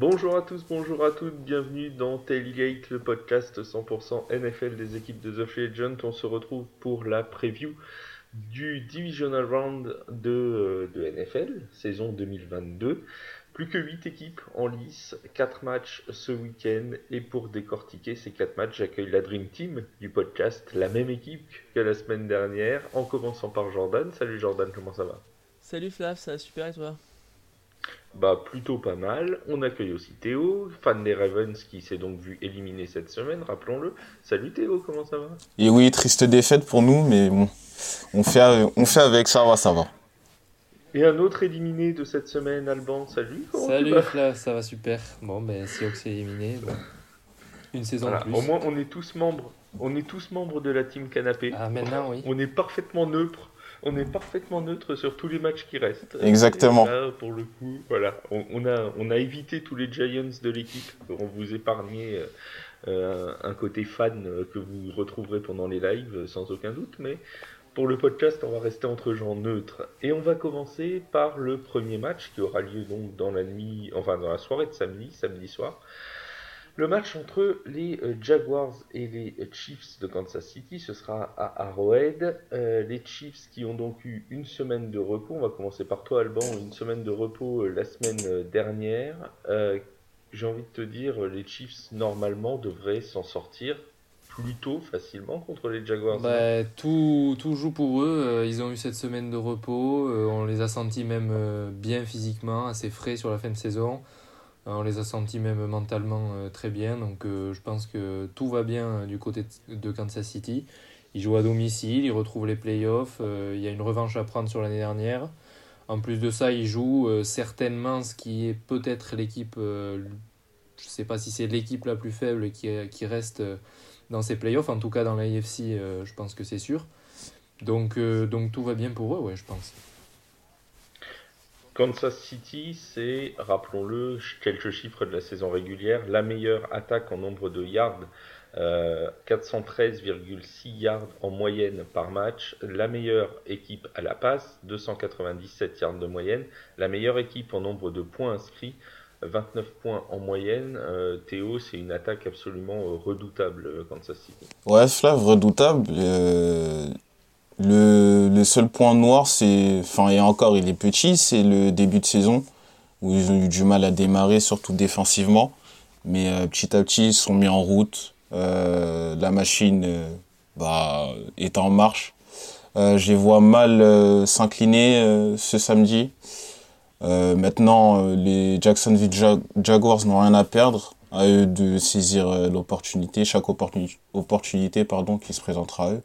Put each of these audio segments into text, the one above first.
Bonjour à tous, bonjour à toutes, bienvenue dans Tailgate, le podcast 100% NFL des équipes de The Free. On se retrouve pour la preview du Divisional Round de, de NFL, saison 2022. Plus que 8 équipes en lice, 4 matchs ce week-end. Et pour décortiquer ces 4 matchs, j'accueille la Dream Team du podcast, la même équipe que la semaine dernière, en commençant par Jordan. Salut Jordan, comment ça va? Salut Flav, ça va super et toi? Bah plutôt pas mal. On accueille aussi Théo, fan des Ravens qui s'est donc vu éliminé cette semaine, rappelons-le. Salut Théo, comment ça va? Et oui, triste défaite pour nous, mais bon, on fait, on fait avec, ça va, ça va. Et un autre éliminé de cette semaine, Alban, salut. Salut ça va super. Bon, mais si Ox est éliminé, une saison de plus. Au moins, on est tous membres. On est tous membres de la team canapé. Ah, maintenant, oui. On est parfaitement neutre on est parfaitement neutre sur tous les matchs qui restent. Exactement. pour le coup, voilà, on, a, on a évité tous les Giants de l'équipe pour vous épargner euh, un côté fan que vous retrouverez pendant les lives, sans aucun doute, mais pour le podcast, on va rester entre gens neutres. Et on va commencer par le premier match qui aura lieu donc dans la nuit, enfin dans la soirée de samedi, samedi soir. Le match entre les euh, Jaguars et les euh, Chiefs de Kansas City, ce sera à Arrowhead. Euh, les Chiefs qui ont donc eu une semaine de repos, on va commencer par toi Alban, une semaine de repos la semaine dernière. J'ai envie de te dire, les Chiefs normalement devraient s'en sortir plutôt facilement contre les Jaguars. Bah, tout, tout, joue pour eux. Ils ont eu cette semaine de repos. On les a sentis même bien physiquement, assez frais sur la fin de saison. Euh, on les a sentis même mentalement euh, très bien, donc euh, je pense que tout va bien du côté de Kansas City. Ils jouent à domicile, ils retrouvent les playoffs, il y a une revanche à prendre sur l'année dernière. En plus de ça, ils jouent certainement ce qui est peut-être l'équipe, je ne sais pas si c'est l'équipe la plus faible qui, qui reste dans ces playoffs, en tout cas dans l'AFC, je pense que c'est sûr. Donc, donc tout va bien pour eux, ouais, je pense. Kansas City, c'est, rappelons-le, quelques chiffres de la saison régulière, la meilleure attaque en nombre de yards, 413,6 euh, yards en moyenne par match, la meilleure équipe à la passe, 297 yards de moyenne, la meilleure équipe en nombre de points inscrits, 29 points en moyenne. Euh, Théo, c'est une attaque absolument euh, redoutable, Kansas City. Ouais, Flav, redoutable. Le, seul point noir, c'est, enfin, et encore, il est petit, c'est le début de saison où ils ont eu du mal à démarrer, surtout défensivement. Mais euh, petit à petit, ils sont mis en route. Euh, la machine euh, bah, est en marche. je les vois mal s'incliner ce samedi. maintenant, les Jacksonville Jaguars n'ont rien à perdre. À eux de saisir l'opportunité, chaque opportunité, opportunité pardon, qui se présentera à eux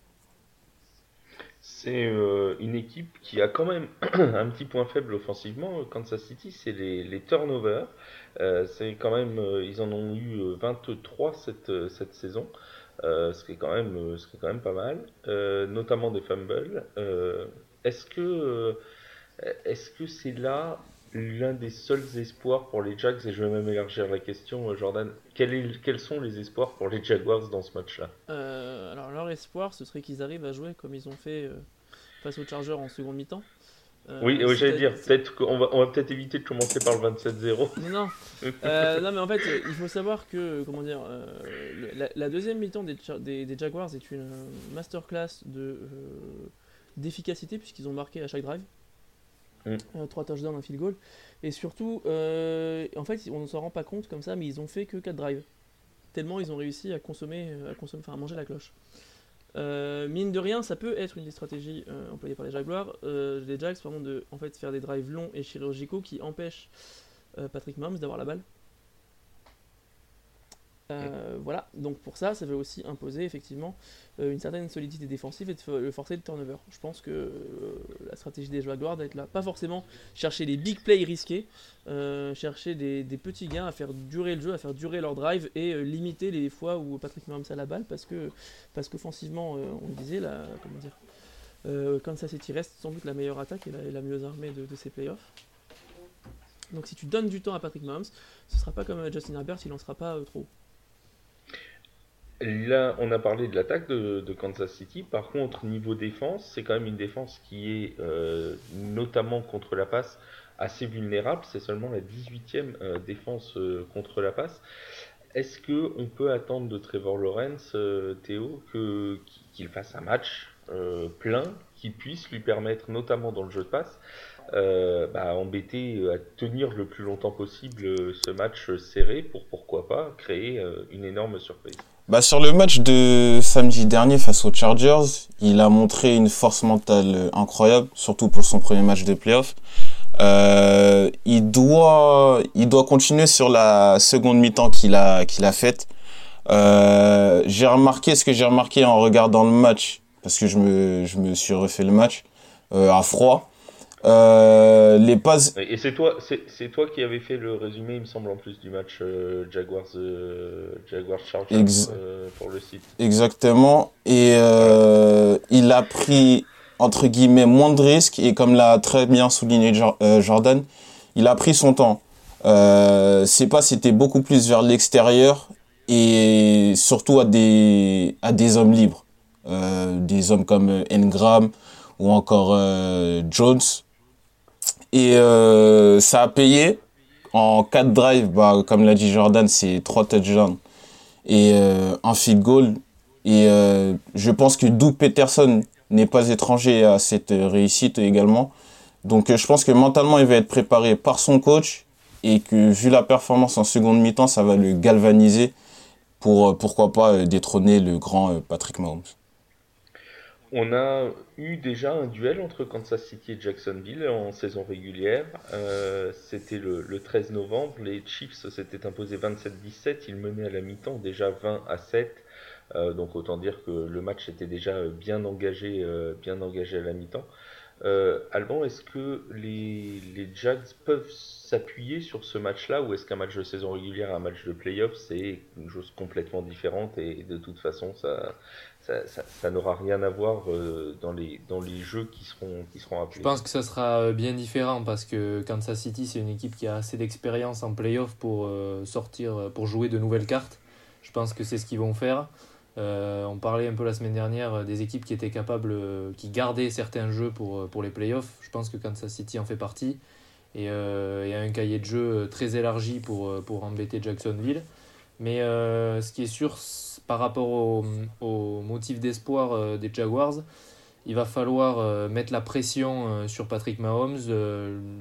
c'est euh, une équipe qui a quand même un petit point faible offensivement. Kansas City, c'est les, turnovers. Euh, c'est quand même, euh, ils en ont eu 23 cette, saison, ce, qui est quand même, ce qui est quand même pas mal, notamment des fumbles. est-ce que est-ce que c'est là l'un des seuls espoirs pour les Jags? Et je vais même élargir la question, Jordan. quels sont les espoirs pour les Jaguars dans ce match-là? Alors leur espoir, ce serait qu'ils arrivent à jouer comme ils ont fait face aux Chargers en seconde mi-temps. Euh, oui, j'allais dire, peut-être qu'on va, on va peut-être éviter de commencer par le 27-0. Non, non. Euh, non, mais en fait, il faut savoir que, comment dire, euh, la, deuxième mi-temps des, des, Jaguars est une masterclass de d'efficacité puisqu'ils ont marqué à chaque drive. Mm. 3 touchdowns, un field goal. Et surtout, en fait, on ne s'en rend pas compte comme ça, mais ils ont fait que 4 drives. Tellement ils ont réussi à consommer, à consommer, enfin à manger la cloche. Euh, mine de rien, ça peut être une des stratégies euh, employées par les Jaguars, euh, les Jags, de faire des drives longs et chirurgicaux qui empêchent Patrick Mahomes d'avoir la balle. Euh, voilà, donc pour ça, ça veut aussi imposer effectivement euh, une certaine solidité défensive et de forcer le turnover. Je pense que euh, la stratégie des Jaguars doit être là, pas forcément chercher les big plays risqués, chercher des, petits gains à faire durer le jeu, à faire durer leur drive et limiter les fois où Patrick Mahomes a la balle parce que parce qu'offensivement, on le disait, la, comment dire, Kansas City reste sans doute la meilleure attaque et la, mieux armée de, de ces playoffs. Donc si tu donnes du temps à Patrick Mahomes, ce sera pas comme Justin Herbert, il en sera pas trop. Là, on a parlé de l'attaque de, Kansas City. Par contre, niveau défense, c'est quand même une défense qui est, euh, notamment contre la passe, assez vulnérable. C'est seulement la 18e défense contre la passe. Est-ce que on peut attendre de Trevor Lawrence, Théo, qu'il fasse un match plein qui puisse lui permettre, notamment dans le jeu de passe, euh, bah, embêter à tenir le plus longtemps possible ce match serré pour pourquoi pas créer une énorme surprise? Bah, sur le match de samedi dernier face aux Chargers, il a montré une force mentale incroyable, surtout pour son premier match de playoff. Euh, il doit, il doit continuer sur la seconde mi-temps qu'il a, qu'il a faite. Euh, j'ai remarqué ce que j'ai remarqué en regardant le match, parce que je me, je me suis refait le match euh, à froid. Euh, les passes. Et c'est toi, c'est toi qui avais fait le résumé, il me semble, en plus du match euh, Jaguars, euh, Jaguars Chargers pour le site. Exactement. Et il a pris entre guillemets moins de risques et comme l'a très bien souligné Jordan, il a pris son temps. c'est pas, c'était beaucoup plus vers l'extérieur et surtout à des à des hommes libres, des hommes comme Engram ou encore Jones et euh, ça a payé. En 4 drives, bah, comme l'a dit Jordan, c'est 3 touchdowns et euh, un field goal. Et euh, je pense que Doug Peterson n'est pas étranger à cette réussite également. Donc je pense que mentalement, il va être préparé par son coach et que vu la performance en seconde mi-temps, ça va le galvaniser pour pourquoi pas détrôner le grand Patrick Mahomes. On a eu déjà un duel entre Kansas City et Jacksonville en saison régulière. Euh, c'était le, 13 novembre. Les Chiefs s'étaient imposés 27-17. Ils menaient à la mi-temps déjà 20 à 7. Euh, donc autant dire que le match était déjà bien engagé, euh, bien engagé à la mi-temps. Alban, est-ce que les, Jags peuvent s'appuyer sur ce match-là ou est-ce qu'un match de saison régulière, un match de playoff, c'est une chose complètement différente et de toute façon, ça, n'aura rien à voir euh, dans, les, dans les jeux qui seront, qui seront appelés? Je pense que ça sera euh, bien différent parce que Kansas City, c'est une équipe qui a assez d'expérience en playoff pour euh, sortir, pour jouer de nouvelles cartes. Je pense que c'est ce qu'ils vont faire. On parlait un peu la semaine dernière des équipes qui étaient capables, qui gardaient certains jeux pour, les playoffs. Je pense que Kansas City en fait partie. Et il y a un cahier de jeu très élargi pour, embêter Jacksonville. Mais ce qui est sûr, par rapport au, motif d'espoir euh, des Jaguars, il va falloir euh, mettre la pression euh, sur Patrick Mahomes,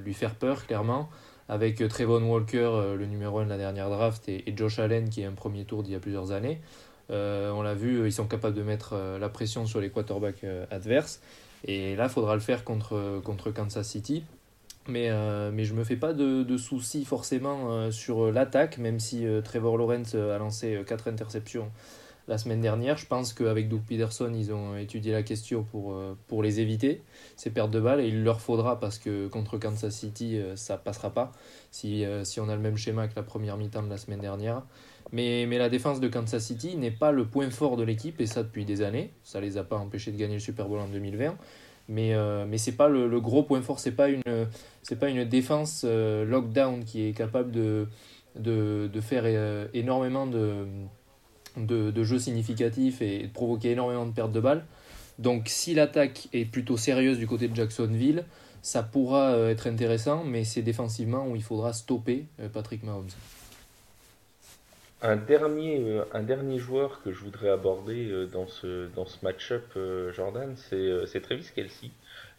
lui faire peur clairement, avec Trevon Walker, le numéro 1 de la dernière draft, et, Josh Allen qui est un premier tour d'il y a plusieurs années. On l'a vu, ils sont capables de mettre la pression sur les quarterbacks adverses. Et là, il faudra le faire contre, contre Kansas City. Mais, mais je ne me fais pas de, de soucis forcément sur l'attaque, même si Trevor Lawrence a lancé 4 interceptions la semaine dernière. Je pense qu'avec Doug Peterson, ils ont étudié la question pour, euh, pour les éviter, ces pertes de balles, et il leur faudra parce que contre Kansas City, euh, ça passera pas si, euh, si on a le même schéma que la première mi-temps de la semaine dernière. Mais, mais la défense de Kansas City n'est pas le point fort de l'équipe, et ça depuis des années. Ça les a pas empêchés de gagner le Super Bowl en 2020. Mais, mais ce n'est pas le, gros point fort, ce n'est pas, une, pas une défense lockdown qui est capable de, faire énormément de de, jeux significatifs et de provoquer énormément de pertes de balles. Donc si l'attaque est plutôt sérieuse du côté de Jacksonville, ça pourra euh, être intéressant, mais c'est défensivement où il faudra stopper euh, Patrick Mahomes. Un dernier, euh, un dernier joueur que je voudrais aborder dans ce, dans ce match-up, Jordan, c'est Travis Kelsey.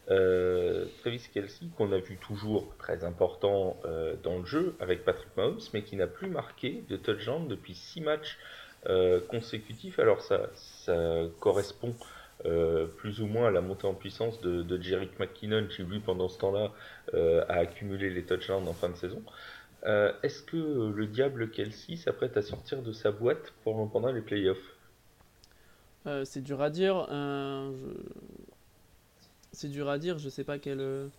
Travis Kelsey, qu'on a vu toujours très important dans le jeu avec Patrick Mahomes, mais qui n'a plus marqué de touchdown depuis 6 matchs euh, consécutif. Alors ça, correspond euh, plus ou moins à la montée en puissance de, de Jerick McKinnon qui lui pendant ce temps-là euh, a accumulé les touchdowns en fin de saison. Est-ce que le diable Kelsey s'apprête à sortir de sa boîte pour, pendant les playoffs? C'est dur à dire. C'est dur à dire. Je sais pas quel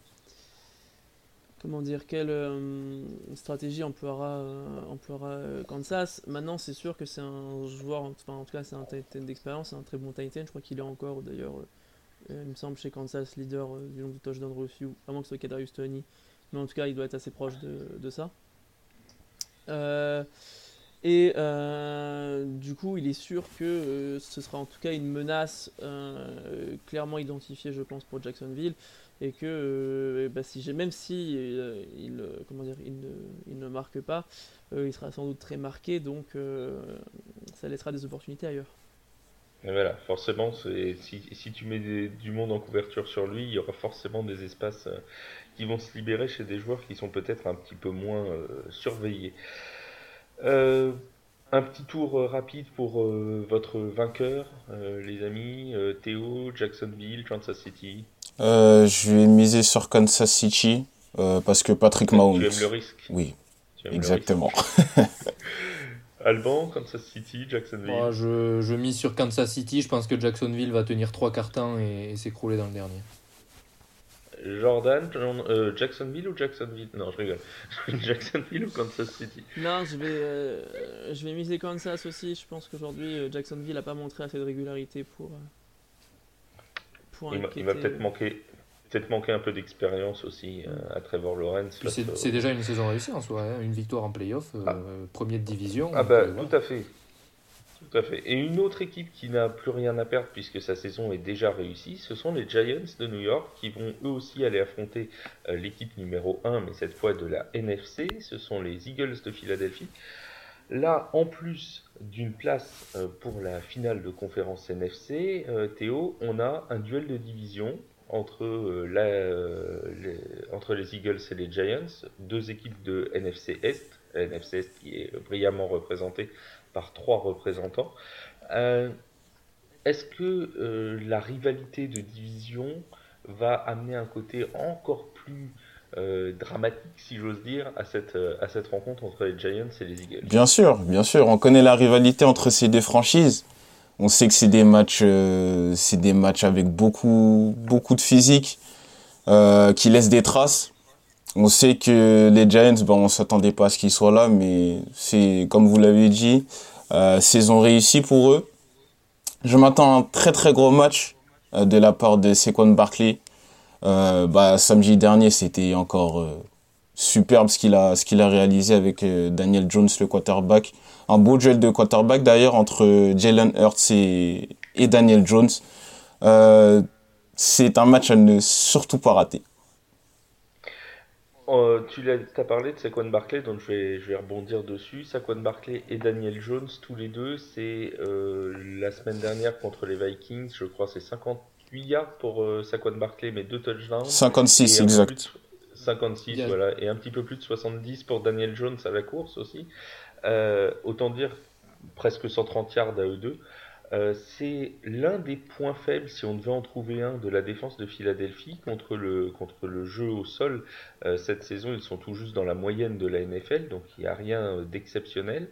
comment dire, quelle euh, stratégie emploiera, euh, euh, Kansas. Maintenant, c'est sûr que c'est un joueur, enfin, en tout cas, c'est un Titan d'expérience, c'est un très bon Titan. Je crois qu'il est encore, d'ailleurs, il me semble, chez Kansas, leader du nombre de touchdowns reçus, avant que ce soit Kadarius Tony. Mais en tout cas, il doit être assez proche de ça. Et du coup, il est sûr que ce sera en tout cas une menace clairement identifiée, je pense, pour Jacksonville et que euh, bah, même si euh, il, comment dire, il, ne, marque pas, euh, il sera sans doute très marqué, donc ça laissera des opportunités ailleurs. Voilà, forcément, si, tu mets du monde en couverture sur lui, il y aura forcément des espaces qui vont se libérer chez des joueurs qui sont peut-être un petit peu moins surveillés. un petit tour rapide pour votre vainqueur, les amis, Théo, Jacksonville, Kansas City. Euh, je vais miser sur Kansas City euh, parce que Patrick Mahomes. Tu aimes le risque? Oui, exactement. Alban, Kansas City, Jacksonville. Moi, je, je, mise sur Kansas City. Je pense que Jacksonville va tenir trois quarts temps et, s'écrouler dans le dernier. Jordan, euh, Jacksonville ou Jacksonville? Non, je rigole. Jacksonville ou Kansas City? Non, je vais, je vais miser Kansas aussi. Je pense qu'aujourd'hui, Jacksonville n'a pas montré assez de régularité pour, il va peut-être manquer, peut-être manquer un peu d'expérience aussi euh, à Trevor Lawrence. C'est déjà une saison réussie en soi, hein. une victoire en playoff, euh, ah. premier de division. Ah bah euh, tout à fait. Tout à fait. Et une autre équipe qui n'a plus rien à perdre puisque sa saison est déjà réussie, ce sont les Giants de New York qui vont eux aussi aller affronter l'équipe numéro 1, mais cette fois de la NFC. Ce sont les Eagles de Philadelphie. Là, en plus d'une place euh, pour la finale de conférence NFC, euh, Théo, on a un duel de division entre, euh, les, entre les Eagles et les Giants, deux équipes de NFC Est, NFC Est qui est brillamment représentée par trois représentants. Est-ce que la rivalité de division va amener un côté encore plus euh, dramatique, si j'ose dire, à cette, euh, à cette rencontre entre les Giants et les Eagles? Bien sûr, bien sûr. On connaît la rivalité entre ces deux franchises. On sait que c'est des matchs, euh, des matchs avec beaucoup, beaucoup de physique, qui laissent des traces. On sait que les Giants, bon, on s'attendait pas à ce qu'ils soient là, mais c'est, comme vous l'avez dit, saison réussie pour eux. Je m'attends à un très très gros match de la part de Saquon Barkley euh, bah, samedi dernier, c'était encore euh, superbe ce qu'il a, ce a réalisé avec euh, Daniel Jones, le quarterback. Un beau duel de quarterback d'ailleurs entre Jalen Hurts et, et Daniel Jones. c'est un match à ne surtout pas rater. Tu as, parlé de Saquon Barkley, donc je vais, je vais rebondir dessus. Saquon Barkley et Daniel Jones, tous les deux, c'est la semaine dernière contre les Vikings, je crois c'est 50 8 yards pour euh, Saquon Barkley, mais 2 touchdowns. 56, exact. 56, voilà. Et un petit peu plus de 70 pour Daniel Jones à la course aussi. Euh, autant dire presque 130 yards à eux deux. Euh, c'est l'un des points faibles, si on devait en trouver un, de la défense de Philadelphie contre le, jeu au sol. cette saison, ils sont tout juste dans la moyenne de la NFL, donc il n'y a rien d'exceptionnel.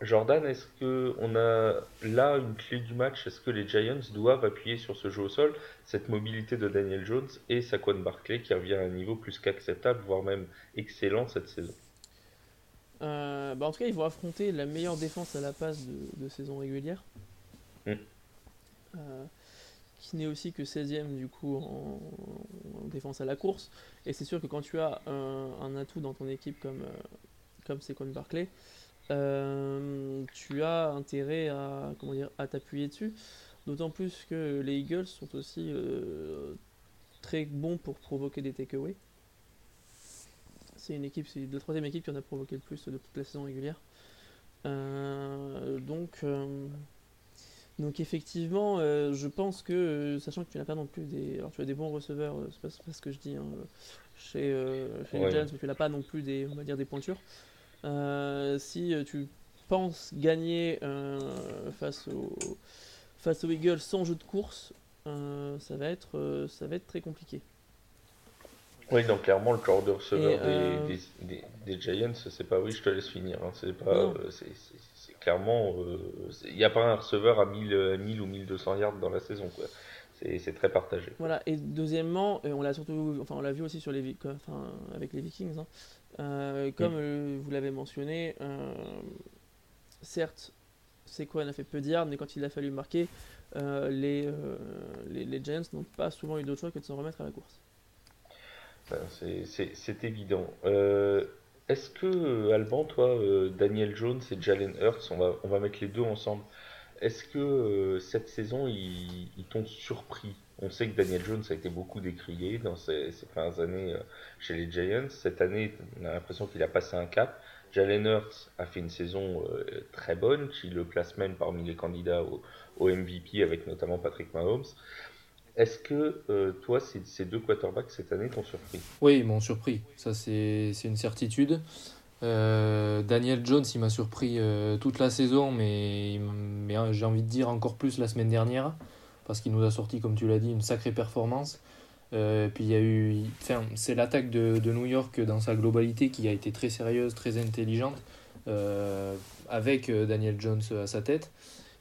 Jordan, est-ce qu'on a là une clé du match? Est-ce que les Giants doivent appuyer sur ce jeu au sol, cette mobilité de Daniel Jones et Saquon Barkley qui revient à un niveau plus qu'acceptable, voire même excellent cette saison euh, bah, En tout cas, ils vont affronter la meilleure défense à la passe de, saison régulière. Hmm. Euh, qui n'est aussi que 16ème du coup en, défense à la course. Et c'est sûr que quand tu as un, atout dans ton équipe comme, euh, comme euh, tu as intérêt à, comment dire, à t'appuyer dessus. D'autant plus que les Eagles sont aussi très bons pour provoquer des takeaways. C'est une équipe, c'est la troisième équipe qui en a provoqué le plus de toute la saison régulière. Euh, donc, donc effectivement, je pense que, sachant que tu n'as pas non plus des, alors tu as des bons receveurs, c'est pas, pas, ce que je dis hein, chez, chez les Giants, mais tu n'as pas non plus des, on va dire des pointures. Euh, si euh, tu penses gagner euh, face, au, face aux Eagles sans jeu de course, ça, va être, ça va être très compliqué. Oui, donc clairement, le corps de receveur des, des, des, Giants, c'est pas oui, je te laisse finir. Hein, c'est pas, c'est clairement, il n'y a pas un receveur à 1000, 1000 ou 1200 yards dans la saison. Quoi. C'est très partagé. Voilà, et deuxièmement, on l'a surtout, enfin, on l'a vu aussi sur les, enfin, avec les Vikings. Hein, euh, comme euh, vous l'avez mentionné, euh, certes, Sequan a fait peu de mais quand il a fallu marquer, les, les, les, Giants n'ont pas souvent eu d'autre choix que de s'en remettre à la course. C'est évident. Est-ce que, Alban, toi, Daniel Jones et Jalen Hurts, on va, mettre les deux ensemble, est-ce que cette saison, ils, ils t'ont surpris? On sait que Daniel Jones a été beaucoup décrié dans ces, ces premières années chez les Giants. Cette année, on a l'impression qu'il a passé un cap. Jalen Hurts a fait une saison très bonne, qui le place même parmi les candidats au MVP avec notamment Patrick Mahomes. Est-ce que euh, toi, ces, deux quarterbacks cette année t'ont surpris? Oui, ils m'ont surpris. Ça, c'est une certitude. Euh, Daniel Jones, il m'a surpris euh, toute la saison, mais, mais j'ai envie de dire encore plus la semaine dernière, parce qu'il nous a sorti, comme tu l'as dit, une sacrée performance. puis il y a eu. C'est l'attaque de, de, New York dans sa globalité qui a été très sérieuse, très intelligente, avec Daniel Jones à sa tête.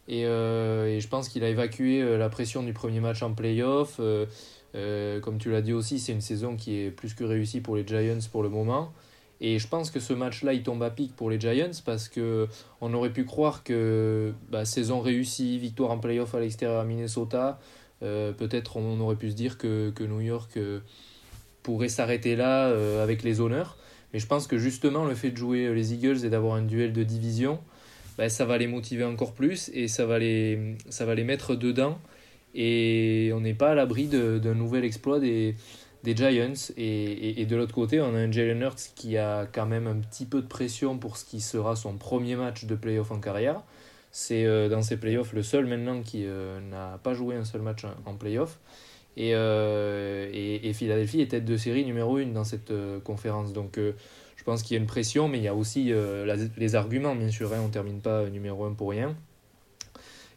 Euh, et, je pense qu'il a évacué euh, la pression du premier match en playoff. Euh, comme tu l'as dit aussi, c'est une saison qui est plus que réussie pour les Giants pour le moment. Et je pense que ce match-là, il tombe à pic pour les Giants parce que on aurait pu croire que bah, saison réussie, victoire en playoff à l'extérieur à Minnesota, peut-être on aurait pu se dire que, que New York pourrait s'arrêter là avec les honneurs. Mais je pense que justement, le fait de jouer les Eagles et d'avoir un duel de division, ben, ça va les motiver encore plus et ça va les, ça va les mettre dedans. Et on n'est pas à l'abri d'un nouvel exploit des, des Giants. Et, et, de l'autre côté, on a un Jalen Hurts qui a quand même un petit peu de pression pour ce qui sera son premier match de playoff en carrière. C'est euh, dans ces playoffs le seul maintenant qui euh, n'a pas joué un seul match en, playoff. Et, euh, et, Philadelphie est tête de série numéro 1 dans cette conférence. Donc pense qu'il y a une pression, mais il y a aussi euh, les arguments, bien sûr. Hein, on ne termine pas numéro 1 pour rien.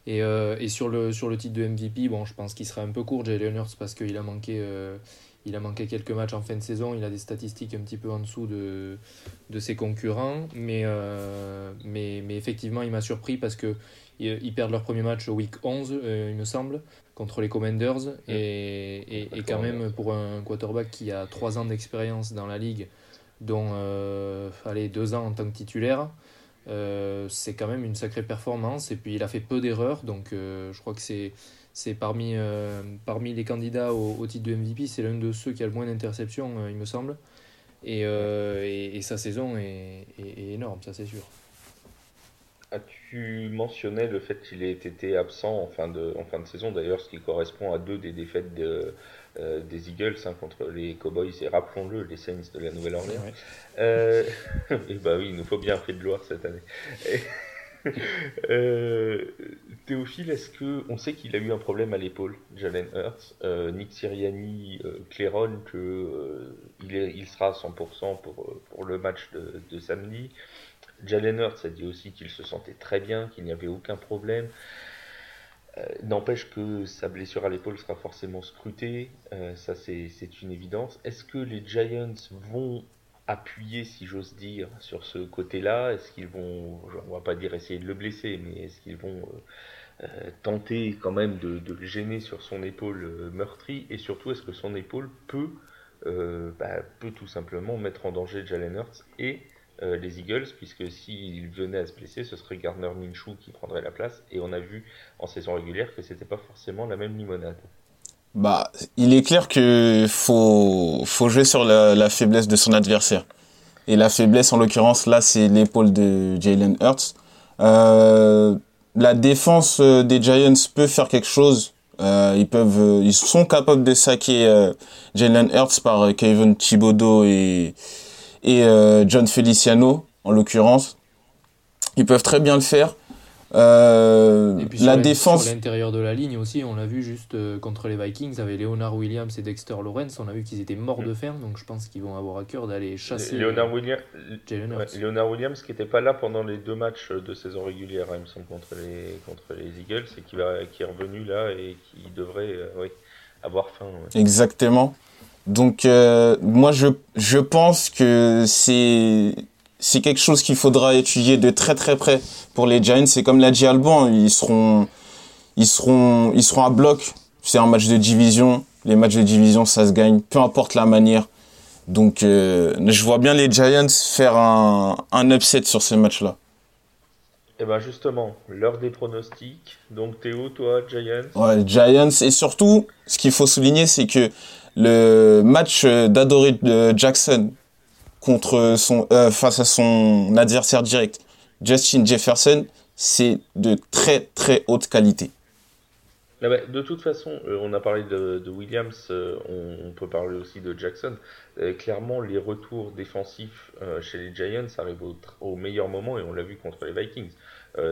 Et, euh, et, sur, le, sur le titre de MVP, bon, je pense qu'il sera un peu court, Jalen Hurts, parce qu'il a, manqué, euh, il a manqué quelques matchs en fin de saison. Il a des statistiques un petit peu en dessous de, de ses concurrents. Mais, mais, mais effectivement, il m'a surpris parce qu'ils ils perdent leur premier match au week 11, il me semble, contre les Commanders. Et, et, et quand même, pour un quarterback qui a 3 ans d'expérience dans la ligue, dont euh, allez, deux ans en tant que titulaire. Euh, c'est quand même une sacrée performance. Et puis il a fait peu d'erreurs, donc euh, je crois que c'est c'est parmi, parmi les candidats au, titre de MVP, c'est l'un de ceux qui a le moins d'interceptions, il me semble. Et, et, sa saison est, est, énorme, ça c'est sûr. tu mentionnais le fait qu'il ait été absent en fin de, en fin de saison, d'ailleurs, ce qui correspond à deux des défaites de, euh, des Eagles hein, contre les Cowboys et rappelons-le les Saints de la Nouvelle-Orléans. Euh, et bah oui, il nous faut bien fait de gloire cette année. Euh, Théophile, est-ce que on sait qu'il a eu un problème à l'épaule, Jalen Hurts, Nick Siriani claironne que il, est, il sera à 100% pour, pour le match de, de samedi. Jalen Hurts a dit aussi qu'il se sentait très bien, qu'il n'y avait aucun problème. Euh, n'empêche que sa blessure à l'épaule sera forcément scrutée, euh, ça c'est une évidence. Est-ce que les Giants vont appuyer, si j'ose dire, sur ce côté-là? Est-ce qu'ils vont, on va pas dire essayer de le blesser, mais est-ce qu'ils vont euh, tenter quand même de, le gêner sur son épaule meurtrie? Et surtout, est-ce que son épaule peut, bah, peut tout simplement mettre en danger Jalen Hurts et euh, les Eagles, puisque s'il venait à se blesser, ce serait Gardner Minshew qui prendrait la place. Et on a vu en saison régulière que c'était pas forcément la même limonade. Bah, il est clair que faut, faut jouer sur la, faiblesse de son adversaire. Et la faiblesse, en l'occurrence, là, c'est l'épaule de Jalen Hurts. Euh, la défense euh, des Giants peut faire quelque chose. ils peuvent, ils sont capables de saquer Jalen Hurts par Kevin Thibodeau et et euh, John Feliciano, en l'occurrence. Ils peuvent très bien le faire. Euh, et puis la défense. Sur l'intérieur de la ligne aussi, on l'a vu juste euh, contre les Vikings avec Leonard Williams et Dexter Lawrence. On a vu qu'ils étaient morts de faim, donc je pense qu'ils vont avoir à cœur d'aller chasser. Leonard, Williams, Williams qui n'était pas là pendant les deux matchs de saison régulière, hein, il me semble, contre les, contre les Eagles, et qui, va, qui est revenu là et qui devrait avoir faim. Exactement. Donc euh, moi je, je pense que c'est c'est quelque chose qu'il faudra étudier de très très près pour les Giants. C'est comme l'a dit Alban, ils seront ils seront ils seront à bloc. C'est un match de division. Les matchs de division ça se gagne, peu importe la manière. Donc euh, je vois bien les Giants faire un, un upset sur ces matchs-là. Et eh ben justement, l'heure des pronostics. Donc Théo, toi, Giants? Ouais, Giants. Et surtout, ce qu'il faut souligner, c'est que le match d'Adoré Jackson contre son, euh, face à son adversaire direct, Justin Jefferson, c'est de très très haute qualité. Ah bah, de toute façon, euh, on a parlé de, Williams, euh, on, peut parler aussi de Jackson. clairement, les retours défensifs chez les Giants arrivent au, meilleur moment et on l'a vu contre les Vikings.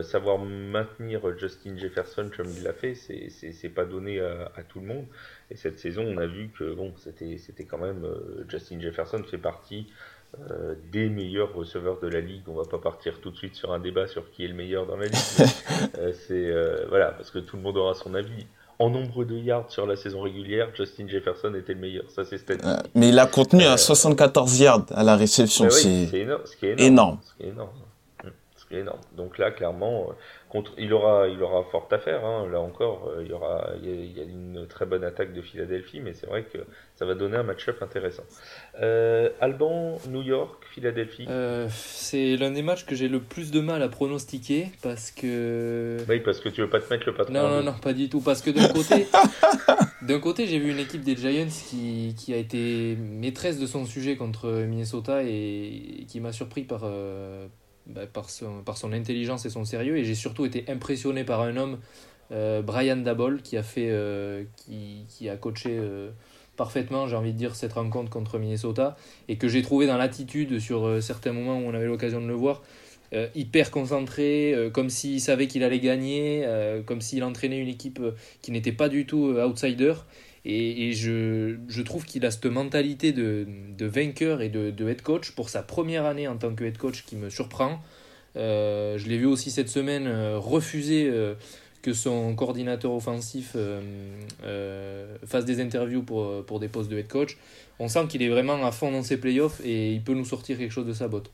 Savoir maintenir Justin Jefferson comme il l'a fait, c'est pas donné à, à, tout le monde. Et cette saison, on a vu que bon, c'était quand même Justin Jefferson fait partie euh, des meilleurs receveurs de la ligue. On va pas partir tout de suite sur un débat sur qui est le meilleur dans la ligue. Euh, c'est euh, voilà parce que tout le monde aura son avis. En nombre de yards sur la saison régulière, Justin Jefferson était le meilleur. Ça c'est statistique. mais il a contenu à 74 yards à la réception. Bah c'est énorme. énorme. énorme. Énorme. Donc là, clairement, il aura, il aura fort à faire. Hein. Là encore, euh, il y aura, il y, a, une très bonne attaque de Philadelphie, mais c'est vrai que ça va donner un match-up intéressant. Euh, Alban, New York, Philadelphie. Euh, c'est l'un des matchs que j'ai le plus de mal à pronostiquer parce que. Oui, parce que tu veux pas te mettre le patron. Non, non, non, pas du tout. Parce que d'un côté, d'un côté, j'ai vu une équipe des Giants qui, qui, a été maîtresse de son sujet contre Minnesota et qui m'a surpris par bah, par, son, par son intelligence et son sérieux. Et j'ai surtout été impressionné par un homme, euh, Brian Dabol, qui a, fait, euh, qui, qui, a coaché euh, parfaitement, j'ai envie de dire, cette rencontre contre Minnesota. Et que j'ai trouvé dans l'attitude sur certains moments où on avait l'occasion de le voir. hyper concentré, comme s'il savait qu'il allait gagner, comme s'il entraînait une équipe qui n'était pas du tout outsider. Et, je, je, trouve qu'il a cette mentalité de, de vainqueur et de, de, head coach pour sa première année en tant que head coach qui me surprend. Euh, je l'ai vu aussi cette semaine euh, refuser euh, que son coordinateur offensif fasse des interviews pour, pour des postes de head coach. On sent qu'il est vraiment à fond dans ses playoffs et il peut nous sortir quelque chose de sa botte.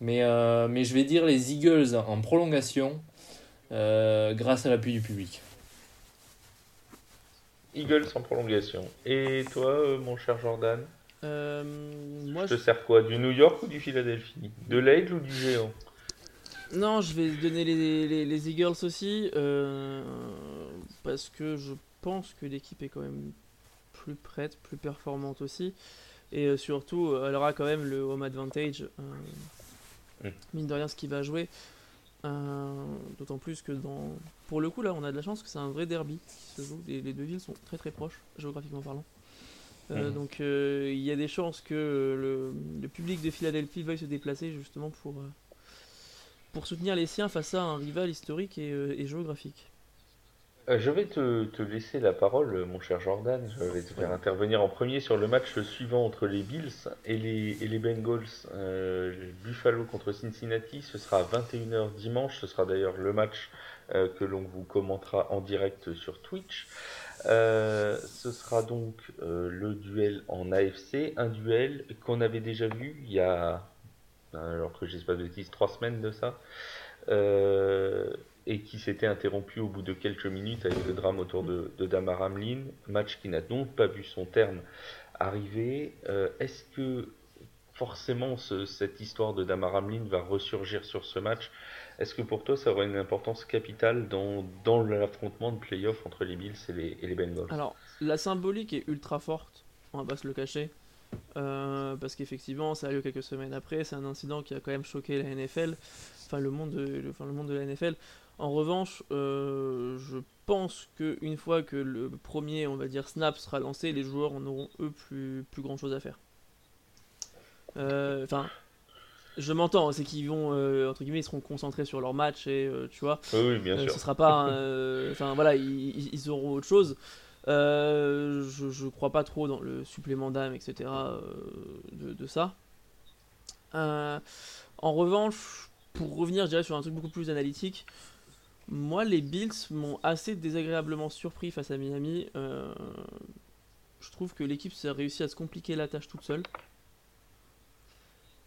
Mais, mais je vais dire les Eagles en prolongation grâce à l'appui du public. Eagles en prolongation. Et toi, euh, mon cher Jordan euh, moi, Je te sers quoi Du New York ou du Philadelphie? De l'Aigle ou du Géant? Non, je vais donner les, les, Eagles aussi. Euh, parce que je pense que l'équipe est quand même plus prête, plus performante aussi. Et surtout, elle aura quand même le home advantage. Mm. Mine de rien, ce qui va jouer. Euh, d'autant plus que dans. Pour le coup, là, on a de la chance que c'est un vrai derby qui se joue. Les, deux villes sont très très proches, géographiquement parlant. Euh, donc euh, il y a des chances que le, public de Philadelphie veuille se déplacer justement pour, pour soutenir les siens face à un rival historique et géographique. Euh, je vais te, laisser la parole, mon cher Jordan. Je vais te faire intervenir en premier sur le match suivant entre les Bills et les, Bengals. Euh, Buffalo contre Cincinnati, ce sera à 21h dimanche. Ce sera d'ailleurs le match euh, que l'on vous commentera en direct sur Twitch. ce sera donc le duel en AFC, un duel qu'on avait déjà vu il y a, alors que je pas de bêtises, trois semaines de ça et qui s'était interrompu au bout de quelques minutes avec le drame autour de, Damar Hamlin, match qui n'a donc pas vu son terme arriver. Euh, est-ce que forcément cette histoire de Damar Hamlin va ressurgir sur ce match? Est-ce que pour toi ça aura une importance capitale dans, l'affrontement de playoff entre les Bills et les, Bengals? Alors, la symbolique est ultra forte, on va pas se le cacher. Euh, parce qu'effectivement, ça a lieu quelques semaines après. C'est un incident qui a quand même choqué la NFL, enfin, le monde de la NFL. En revanche, euh, je pense qu'une fois que le premier, on va dire, snap sera lancé, les joueurs en auront eux plus, plus grand chose à faire. Euh, enfin, je m'entends, c'est qu'ils vont, euh, entre guillemets, ils seront concentrés sur leur match et tu vois. Oui, bien sûr. Ce sera pas. Enfin, voilà, ils, auront autre chose. je, je crois pas trop dans le supplément d'âme, etc. De, de, ça. en revanche, pour revenir, je dirais, sur un truc beaucoup plus analytique, moi, les Bills m'ont assez désagréablement surpris face à Miami. Euh, je trouve que l'équipe s'est réussi à se compliquer la tâche toute seule.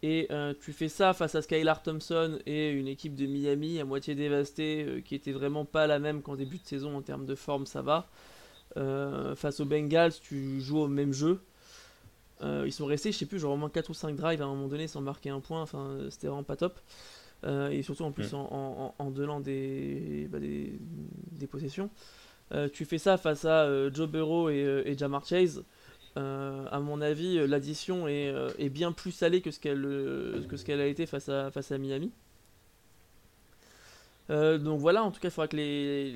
Et euh, tu fais ça face à Skylar Thompson et une équipe de Miami à moitié dévastée, euh, qui était vraiment pas la même qu'en début de saison en termes de forme, ça va. face aux Bengals, tu joues au même jeu. ils sont restés, je sais plus, genre au moins 4 ou 5 drives à un moment donné sans marquer un point, enfin c'était vraiment pas top. Euh, et surtout en plus mm. en, en, donnant des, bah, des, des, possessions. Euh, tu fais ça face à euh, Joe Burrow et, et, Jamar Chase. à mon avis, l'addition est, est, bien plus salée que ce qu'elle que ce qu'elle a été face à, face à Miami. donc voilà, en tout cas, il faudra que les,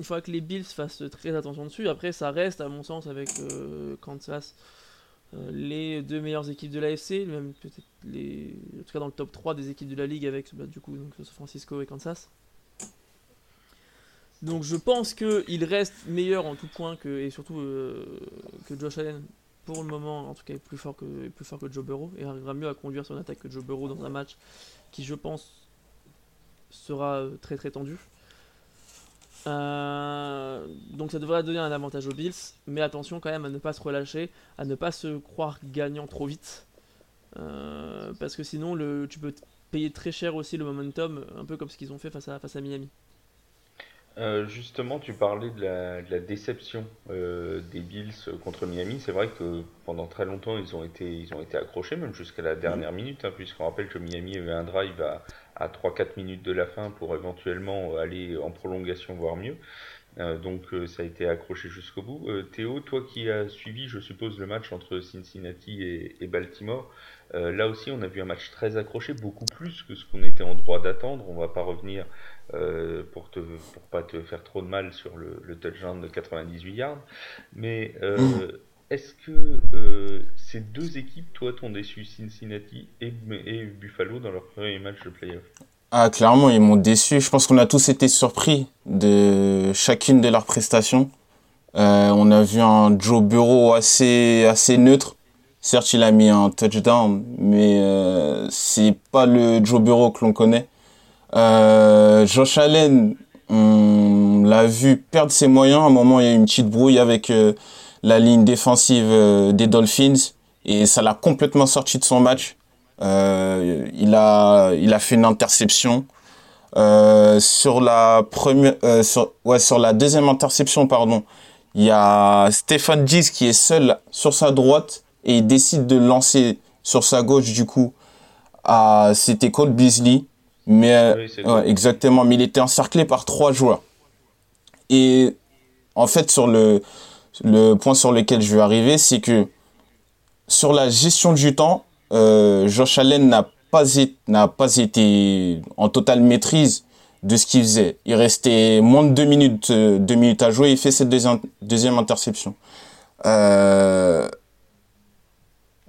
il faudra que les Bills fassent très attention dessus. Après, ça reste, à mon sens, avec Kansas, les deux meilleures équipes de l'AFC, même peut-être les, en tout cas dans le top 3 des équipes de la ligue avec bah, du coup donc, San Francisco et Kansas. Donc je pense qu'il reste meilleur en tout point que, et surtout euh, que Josh Allen pour le moment, en tout cas est plus fort que, plus fort que Joe Burrow et arrivera mieux à conduire son attaque que Joe Burrow dans un match qui je pense sera euh, très très tendu. Euh, donc ça devrait donner un avantage aux Bills, mais attention quand même à ne pas se relâcher, à ne pas se croire gagnant trop vite, parce que sinon le, tu peux payer très cher aussi le momentum, un peu comme ce qu'ils ont fait face à, face à Miami. Euh, justement, tu parlais de la, déception euh, des Bills contre Miami. C'est vrai que pendant très longtemps, ils ont été, ils ont été accrochés, même jusqu'à la dernière minute, hein, puisqu'on rappelle que Miami avait un drive à, à 3-4 minutes de la fin pour éventuellement aller en prolongation, voire mieux. Euh, donc ça a été accroché jusqu'au bout. Théo, toi qui as suivi, je suppose, le match entre Cincinnati et Baltimore, euh, là aussi, on a vu un match très accroché, beaucoup plus que ce qu'on était en droit d'attendre. On va pas revenir euh, pour te pour pas te faire trop de mal sur le, touchdown de 98 yards. Mais euh, est-ce que ces deux équipes, toi, t'ont déçu Cincinnati et, Buffalo dans leur premier match de playoff? Ah, clairement, ils m'ont déçu. Je pense qu'on a tous été surpris de chacune de leurs prestations. on a vu un Joe Bureau assez assez neutre Certes, il a mis un touchdown, mais euh, c'est pas le Joe Burrow que l'on connaît. Euh, Josh Allen, on l'a vu perdre ses moyens. À un moment, il y a eu une petite brouille avec euh, la ligne défensive euh, des Dolphins et ça l'a complètement sorti de son match. il a, il a fait une interception. sur la première, sur, ouais, sur la deuxième interception, pardon, il y a Stéphane Gis qui est seul sur sa droite et il décide de lancer sur sa gauche du coup à c'était Cole Beasley mais euh, exactement mais il était encerclé par trois joueurs et en fait sur le le point sur lequel je vais arriver c'est que sur la gestion du temps euh, Josh Allen n'a pas été en totale maîtrise de ce qu'il faisait. Il restait moins de deux minutes, euh, deux minutes à jouer. Il fait cette deuxième, interception. Euh,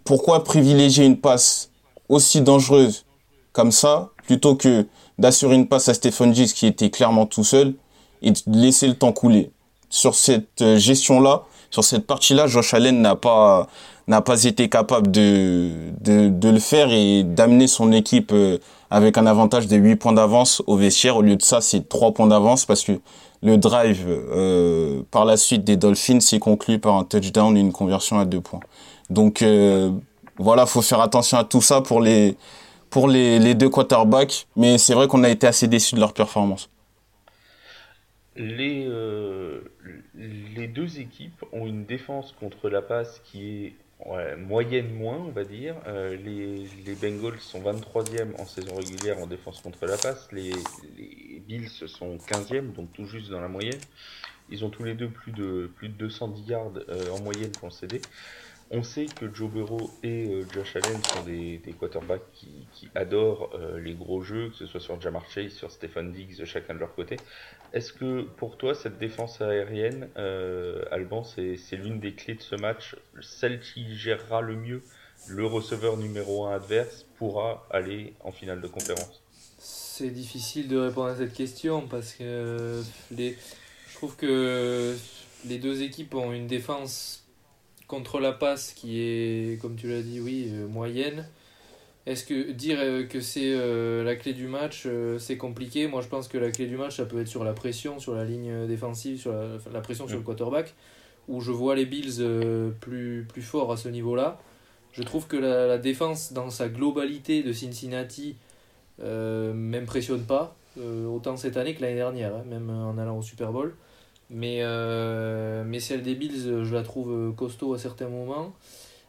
pourquoi privilégier une passe aussi dangereuse comme ça plutôt que d'assurer une passe à Stephen Gis qui était clairement tout seul et de laisser le temps couler? Sur cette euh, gestion-là, sur cette partie-là, Josh Allen n'a pas n'a pas été capable de, de, le faire et d'amener son équipe euh, avec un avantage de 8 points d'avance au vestiaire. Au lieu de ça, c'est 3 points d'avance parce que le drive euh, par la suite des Dolphins s'est conclu par un touchdown et une conversion à 2 points. Donc euh, voilà, faut faire attention à tout ça pour les pour les, les deux quarterbacks, mais c'est vrai qu'on a été assez déçus de leur performance. Les, euh, les deux équipes ont une défense contre la passe qui est moyenne moins, on va dire. Euh, les, Bengals sont 23e en saison régulière en défense contre la passe. Les, Bills sont 15e, donc tout juste dans la moyenne. Ils ont tous les deux plus de, plus de 210 yards en moyenne pour CD. On sait que Joe Burrow et euh, Josh Allen sont des, quarterbacks qui, adorent euh, les gros jeux, que ce soit sur Jamar Chase, sur Stephen Diggs, chacun de leur côté. Est-ce que pour toi, cette défense aérienne, euh, Alban, c'est l'une des clés de ce match Celle qui gérera le mieux le receveur numéro 1 adverse pourra aller en finale de conférence? C'est difficile de répondre à cette question parce que les... je trouve que les deux équipes ont une défense contre la passe qui est, comme tu l'as dit, oui, euh, moyenne. Est-ce que dire euh, que c'est euh, la clé du match, c'est compliqué? Moi, je pense que la clé du match, ça peut être sur la pression, sur la ligne défensive, sur la, pression sur le quarterback, où je vois les Bills plus, plus forts à ce niveau-là. Je trouve que la, défense, dans sa globalité de Cincinnati, m'impressionne pas, autant cette année que l'année dernière, hein, même en allant au Super Bowl. Mais, euh, mais celle des Bills, je la trouve costaud à certains moments.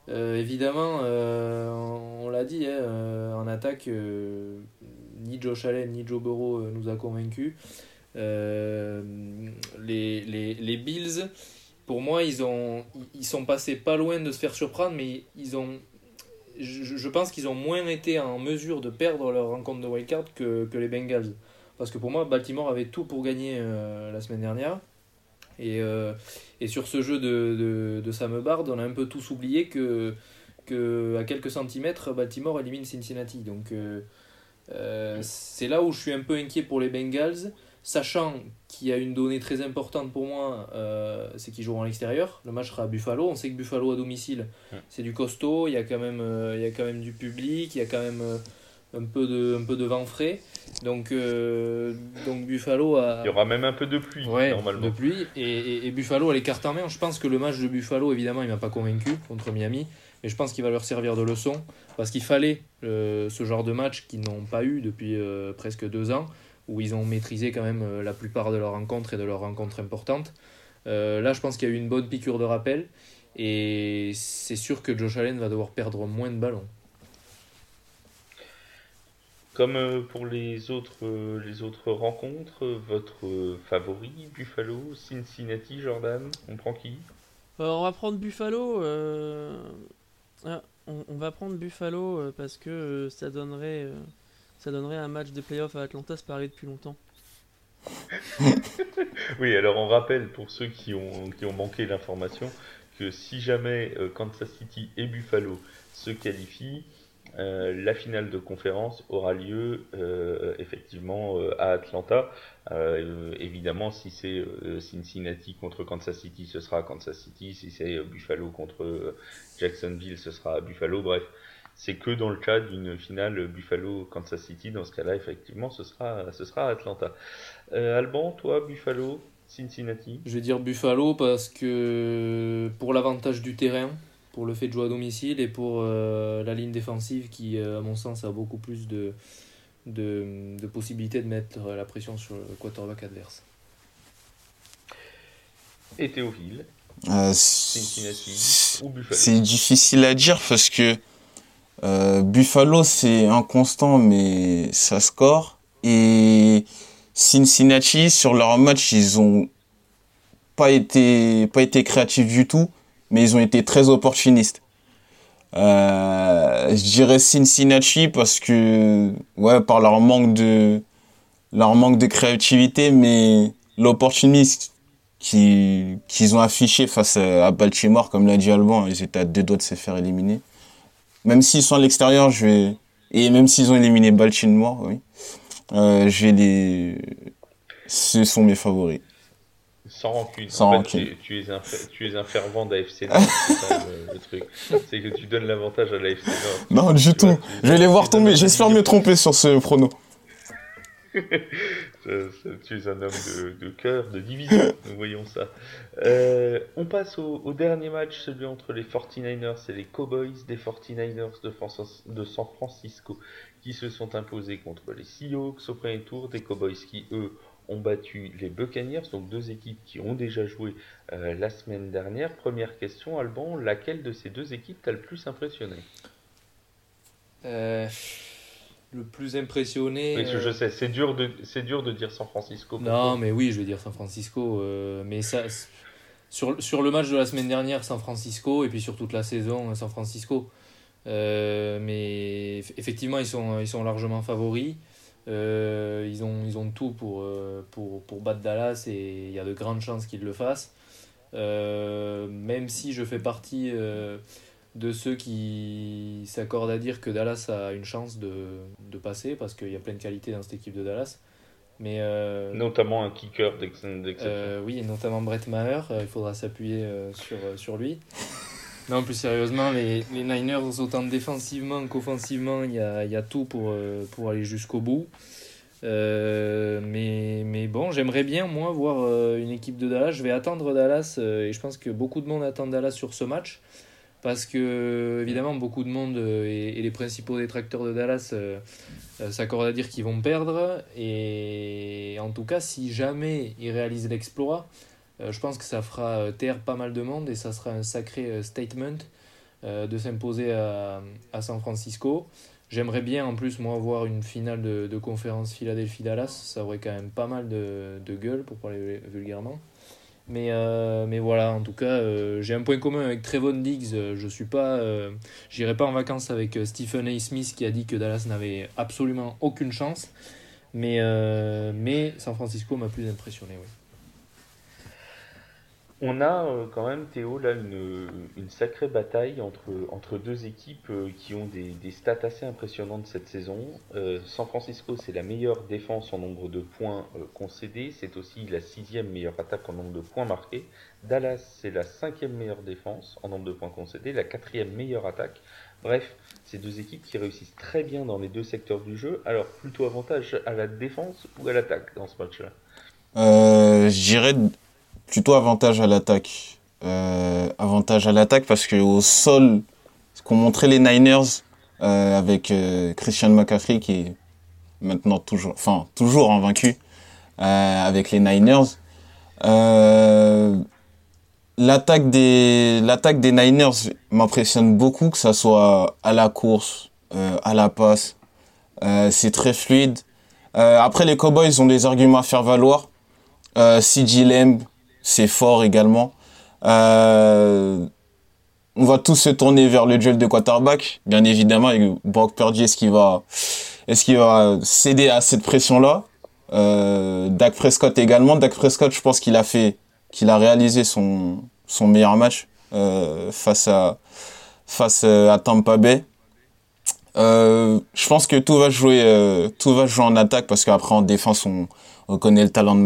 Euh, évidemment, euh, on, l'a dit, hein, en attaque, ni Joe Allen ni Joe Burrow nous a convaincus. les, les, les Bills, pour moi, ils, ont, ils sont passés pas loin de se faire surprendre, mais ils ont, je, pense qu'ils ont moins été en mesure de perdre leur rencontre de wildcard que, que les Bengals. Parce que pour moi, Baltimore avait tout pour gagner la semaine dernière. Et, euh, et sur ce jeu de, de, de Sam Bard, on a un peu tous oublié que, que à quelques centimètres, Baltimore élimine Cincinnati. Donc euh, euh, c'est là où je suis un peu inquiet pour les Bengals, sachant qu'il y a une donnée très importante pour moi, euh, c'est qu'ils joueront à l'extérieur. Le match sera à Buffalo. On sait que Buffalo à domicile, c'est du costaud. Il y a quand même, euh, il y a quand même du public. Il y a quand même un peu de, un peu de vent frais. Donc, euh, donc Buffalo a. Il y aura même un peu de pluie, Ouais, normalement. de pluie. Et, et, et Buffalo a les cartes en main. Je pense que le match de Buffalo, évidemment, il m'a pas convaincu contre Miami. Mais je pense qu'il va leur servir de leçon. Parce qu'il fallait euh, ce genre de match qu'ils n'ont pas eu depuis euh, presque deux ans. Où ils ont maîtrisé quand même la plupart de leurs rencontres et de leurs rencontres importantes. Là, je pense qu'il y a eu une bonne piqûre de rappel. Et c'est sûr que Josh Allen va devoir perdre moins de ballons. Comme euh, pour les autres, euh, les autres rencontres, euh, votre favori, Buffalo, Cincinnati, Jordan, on prend qui? On va prendre Buffalo. euh, ah, on, on va prendre Buffalo parce que ça donnerait, ça donnerait un match de playoff à Atlanta, se parlait depuis longtemps. Oui, alors on rappelle pour ceux qui ont, qui ont manqué l'information que si jamais Kansas City et Buffalo se qualifient, euh, la finale de conférence aura lieu euh, effectivement euh, à Atlanta. Évidemment, si c'est Cincinnati contre Kansas City, ce sera Kansas City. Si c'est Buffalo contre Jacksonville, ce sera Buffalo. Bref, c'est que dans le cas d'une finale Buffalo-Kansas City. Dans ce cas-là, effectivement, ce sera, ce sera Atlanta. Alban, toi, Buffalo, Cincinnati? Je vais dire Buffalo parce que pour l'avantage du terrain, pour le fait de jouer à domicile et pour euh, la ligne défensive qui, euh, à mon sens, a beaucoup plus de, de, de possibilités de mettre la pression sur le quarterback adverse. et Théophile, Euh, Cincinnati c'est difficile à dire parce que euh, Buffalo c'est inconstant mais ça score. Et Cincinnati sur leur match ils ont pas été pas été créatifs du tout mais ils ont été très opportunistes. Euh, je dirais Cincinnati parce que ouais par leur manque de leur manque de créativité mais l'opportunisme qui qu'ils ont affiché face à Baltimore comme l'a dit Alban ils étaient à deux doigts de se faire éliminer même s'ils sont à l'extérieur je et même s'ils ont éliminé Baltimore oui euh, ce sont mes favoris Sans rancune. Sans en fait, rancune. Tu, tu es un, fer- tu es un fervent d'AFC Nord, c'est le, le truc. C'est que tu donnes l'avantage à l'AFC Nord. non du tout vois, tu- je vais les voir tomber j'espère me tromper sur ce prono Tu es un homme de, de cœur, de division, nous voyons ça. Euh, on passe au, au dernier match, celui entre les 49ers et les Cowboys des 49ers de, de San Francisco, qui se sont imposés contre les Seahawks au premier tour, des Cowboys qui, eux, ont battu les Buccaneers, donc deux équipes qui ont déjà joué euh, la semaine dernière. Première question, Alban, laquelle de ces deux équipes t'a le plus impressionné? Euh, le plus impressionné. Parce que euh, je sais, c'est dur, de, c'est dur de dire San Francisco. Non, mais oui, je vais dire San Francisco. euh, mais ça, sur, sur le match de la semaine dernière, San Francisco, et puis sur toute la saison, San Francisco. Euh, mais eff- effectivement, ils sont, ils sont largement favoris. Euh, ils, ont, ils ont tout pour, euh, pour, pour battre Dallas et il y a de grandes chances qu'ils le fassent. Euh, même si je fais partie euh, de ceux qui s'accordent à dire que Dallas a une chance de, de passer parce qu'il y a plein de qualités dans cette équipe de Dallas. Mais Notamment un kicker d'ex- d'exception. oui, et notamment Brett Maher, il faudra s'appuyer sur, sur lui. Non, plus sérieusement, les, les Niners, autant défensivement qu'offensivement, il y a, tout pour, euh, pour aller jusqu'au bout. Euh, mais, mais bon, j'aimerais bien, moi, voir euh, une équipe de Dallas. Je vais attendre Dallas et je pense que beaucoup de monde attend Dallas sur ce match. Parce que, évidemment, beaucoup de monde et, les principaux détracteurs de Dallas s'accordent à dire qu'ils vont perdre. Et en tout cas, si jamais ils réalisent l'exploit, je pense que ça fera euh, taire pas mal de monde et ça sera un sacré euh, statement euh, de s'imposer à, San Francisco. J'aimerais bien en plus moi voir une finale de, conférence Philadelphie-Dallas, ça aurait quand même pas mal de, de gueule pour parler vulgairement. Mais, euh, mais voilà, en tout cas, euh, j'ai un point commun avec Trevon Diggs. Euh, je suis pas, j'irai pas en vacances avec Stephen A. Smith qui a dit que Dallas n'avait absolument aucune chance. Mais, mais San Francisco m'a plus impressionné. Oui. On a euh, quand même, Théo, là, une, sacrée bataille entre, deux équipes euh, qui ont des, stats assez impressionnantes cette saison. Euh, San Francisco, c'est la meilleure défense en nombre de points concédés. C'est aussi la sixième meilleure attaque en nombre de points marqués. Dallas, c'est la cinquième meilleure défense en nombre de points concédés, la quatrième meilleure attaque. Bref, c'est deux équipes qui réussissent très bien dans les deux secteurs du jeu. Alors, plutôt avantage à la défense ou à l'attaque dans ce match-là? Dirais plutôt avantage à l'attaque. Euh, avantage à l'attaque parce que au sol, ce qu'ont montré les Niners euh, avec euh, Christian McCaffrey qui est maintenant toujours, enfin toujours invaincu avec les Niners. l'attaque des l'attaque des Niners m'impressionne beaucoup que ça soit à la course, à la passe. c'est très fluide. après les Cowboys ont des arguments à faire valoir. Euh, CG Lamb, c'est fort également. Euh, on va tous se tourner vers le duel de quarterback, bien évidemment, Brock Purdy, est-ce qu'il va, est-ce qu'il va céder à cette pression-là? Euh, Dak Prescott également. Dak Prescott, je pense qu'il a fait, qu'il a réalisé son son meilleur match euh, face à face à Tampa Bay. Euh, je pense que tout va jouer, euh, tout va jouer en attaque parce qu'après en défense on, on connaît le talent de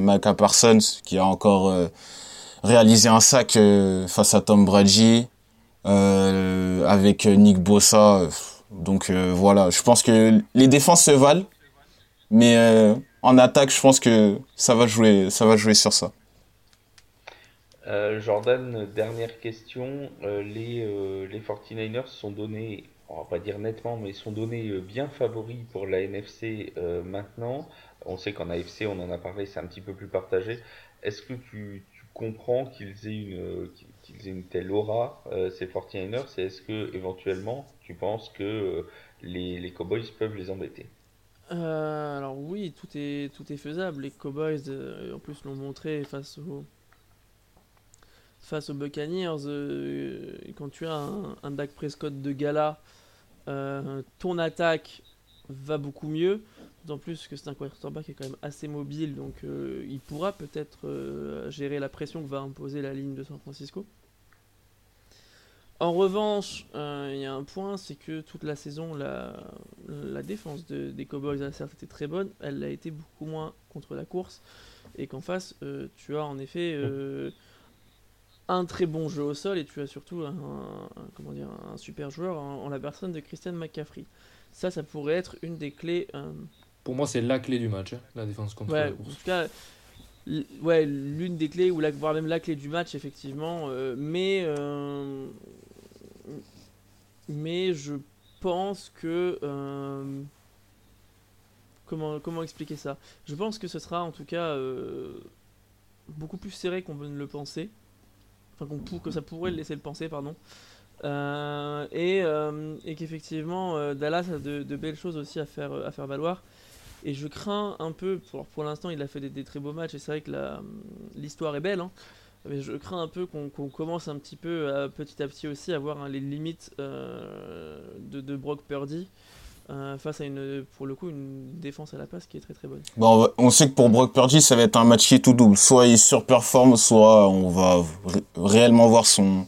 Micah, Parsons qui a encore euh, réalisé un sac euh, face à Tom Brady euh, avec Nick Bossa. Donc voilà, je pense que les défenses se valent, mais en attaque, je pense que ça va jouer, ça va jouer sur ça. Jordan, dernière question. les, les 49ers sont donnés, on va pas dire nettement, mais sont donnés bien favoris pour la NFC maintenant. On sait qu'en AFC, on en a parlé, c'est un petit peu plus partagé. Est-ce que tu, comprends qu'ils aient une telle aura euh, ces 49ers et est-ce que éventuellement tu penses que euh, les, les, Cowboys peuvent les embêter? Euh, alors oui, tout est, tout est faisable. Les Cowboys, en plus, l'ont montré face aux, face aux Buccaneers. quand tu as un, un Dak Prescott de gala, ton attaque va beaucoup mieux. D'autant plus que c'est un quarterback qui est quand même assez mobile, donc euh, il pourra peut-être euh, gérer la pression que va imposer la ligne de San Francisco. En revanche, euh, il y a un point, c'est que toute la saison, la, la défense des Cowboys a certes été très bonne, elle a été beaucoup moins contre la course, et qu'en face, tu as en effet un très bon jeu au sol, et tu as surtout un, comment dire, un super joueur en, la personne de Christian McCaffrey. Ça, ça pourrait être une des clés pour moi, c'est la clé du match, hein, la défense contre ouais, En tout cas, ouais, l'une des clés, ou la, voire même la clé du match, effectivement. Euh, mais, euh, mais je pense que. Euh, comment, comment expliquer ça? Je pense que ce sera en tout cas beaucoup plus serré qu'on veut le penser. Enfin, que ça pourrait le laisser le penser, pardon. Et, et qu'effectivement, Dallas a de, belles choses aussi à faire, à faire valoir. Et je crains un peu, pour, pour l'instant il a fait des, très beaux matchs et c'est vrai que l'histoire est belle, hein, mais je crains un peu qu'on commence un petit peu à, petit à petit aussi à voir hein, les limites euh, de, Brock Purdy. Euh, face à une, pour le coup, une défense à la passe qui est très très bonne. Bon, on sait que pour Brock Purdy, ça va être un match qui est tout double. Soit il surperforme, soit on va réellement voir son,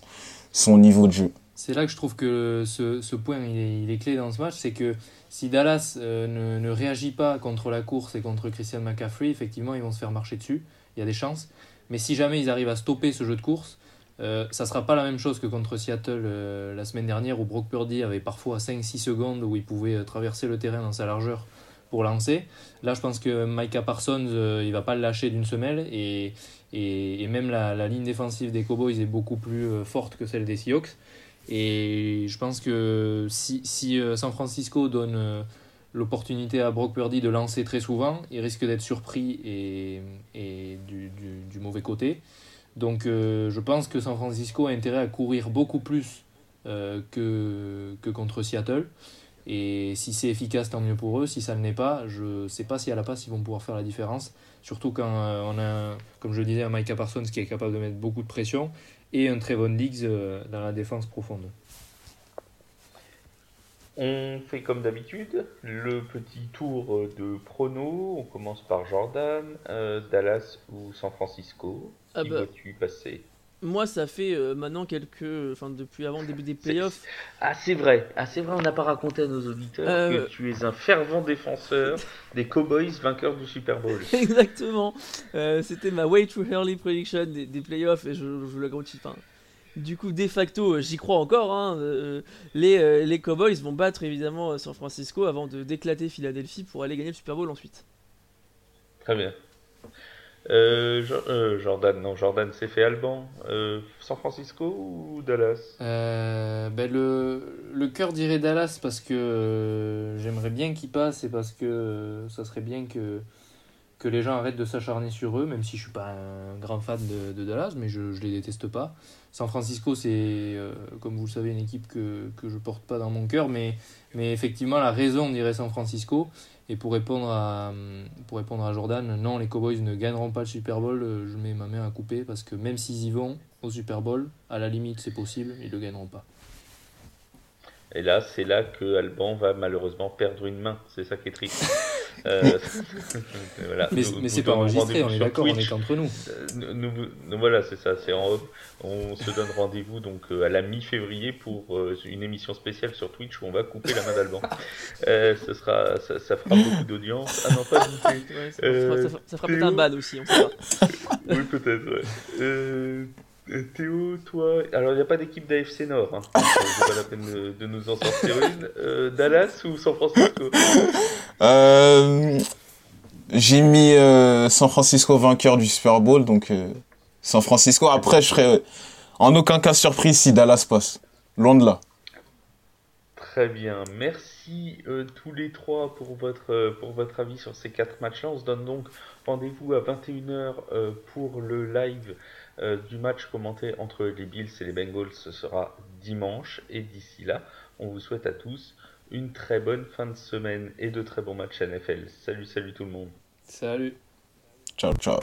son niveau de jeu. C'est là que je trouve que ce, ce point il est, clé dans ce match, c'est que si Dallas euh, ne, ne, réagit pas contre la course et contre Christian McCaffrey, effectivement, ils vont se faire marcher dessus. Il y a des chances. Mais si jamais ils arrivent à stopper ce jeu de course, euh, ça ne sera pas la même chose que contre Seattle euh, la semaine dernière où Brock Purdy avait parfois 5-6 secondes où il pouvait traverser le terrain dans sa largeur pour lancer. Là, je pense que Micah Parsons, il va pas le lâcher d'une semelle et, et, et même la, la, ligne défensive des Cowboys est beaucoup plus forte que celle des Seahawks. Et je pense que si, si euh, San Francisco donne euh, l'opportunité à Brock Purdy de lancer très souvent, il risque d'être surpris et, et du, du, mauvais côté. Donc euh, je pense que San Francisco a intérêt à courir beaucoup plus que, que contre Seattle. Et si c'est efficace, tant mieux pour eux. Si ça ne l'est pas, je ne sais pas si à la passe ils vont pouvoir faire la différence. Surtout quand on a, comme je le disais, un Micah Parsons qui est capable de mettre beaucoup de pression et un Trevon Diggs euh, dans la défense profonde. On fait comme d'habitude le petit tour de prono. On commence par Jordan, euh, Dallas ou San Francisco. Ah Qui bah. vois-tu passer? Moi, ça fait euh, maintenant quelques. Enfin, depuis avant le début des playoffs. Ah, c'est vrai. Ah, c'est vrai, on n'a pas raconté à nos auditeurs Euh, que tu es un fervent défenseur des Cowboys vainqueurs du Super Bowl. Exactement. Euh, C'était ma way too early prediction des, des playoffs et je, je la continue. Enfin, du coup, de facto, j'y crois encore. hein. Les, les Cowboys vont battre évidemment San Francisco avant de d'éclater Philadelphie pour aller gagner le Super Bowl ensuite. Très bien. Euh, euh, Jordan, non, Jordan s'est fait Alban. Euh, San Francisco ou Dallas? Ben le, cœur dirait Dallas parce que j'aimerais bien qu'il passe et parce que ça serait bien que, que les gens arrêtent de s'acharner sur eux, même si je suis pas un grand fan de, Dallas, mais je, je les déteste pas. San Francisco, c'est, comme vous le savez, une équipe que, que je porte pas dans mon cœur, mais, mais effectivement, la raison dirait San Francisco. Et pour répondre à, pour répondre à Jordan, non, les Cowboys ne gagneront pas le Super Bowl. euh, Je mets ma main à couper parce que même s'ils y vont au Super Bowl, à la limite, c'est possible, ils le gagneront pas. Et là, c'est là que Alban va malheureusement perdre une main. C'est ça qui est triste. Euh, voilà. Mais, c'est pas enregistré, on est d'accord, on est entre nous. Euh, nous, nous- nous- voilà, c'est ça, c'est en off. On se donne rendez-vous donc euh, à la mi-février pour euh, une émission spéciale sur Twitch où on va couper la main d'Alban. Euh, ce sera, ça, ça fera beaucoup d'audience. Ah non, pas du tout. Ouais, ça, Euh, fera- ça fera- peut-être un ban aussi, on sait pas. Oui, peut-être. ouais. Euh, Théo, toi, alors il n'y a pas d'équipe d'AFC Nord, hein. euh, c'est pas la peine de, de nous en sortir une. Euh, Dallas ou San Francisco? Euh, j'ai mis euh, San Francisco vainqueur du Super Bowl, donc San Francisco. Après, je serais en aucun cas surpris si Dallas passe. Loin de là. Très bien, merci tous les trois pour votre, pour votre avis sur ces quatre matchs-là. On se donne donc rendez-vous à 21h euh, pour le live euh, du match commenté entre les Bills et les Bengals. Ce sera dimanche. Et d'ici là, on vous souhaite à tous une très bonne fin de semaine et de très bons matchs NFL. Salut, salut tout le monde. Salut. Ciao, ciao.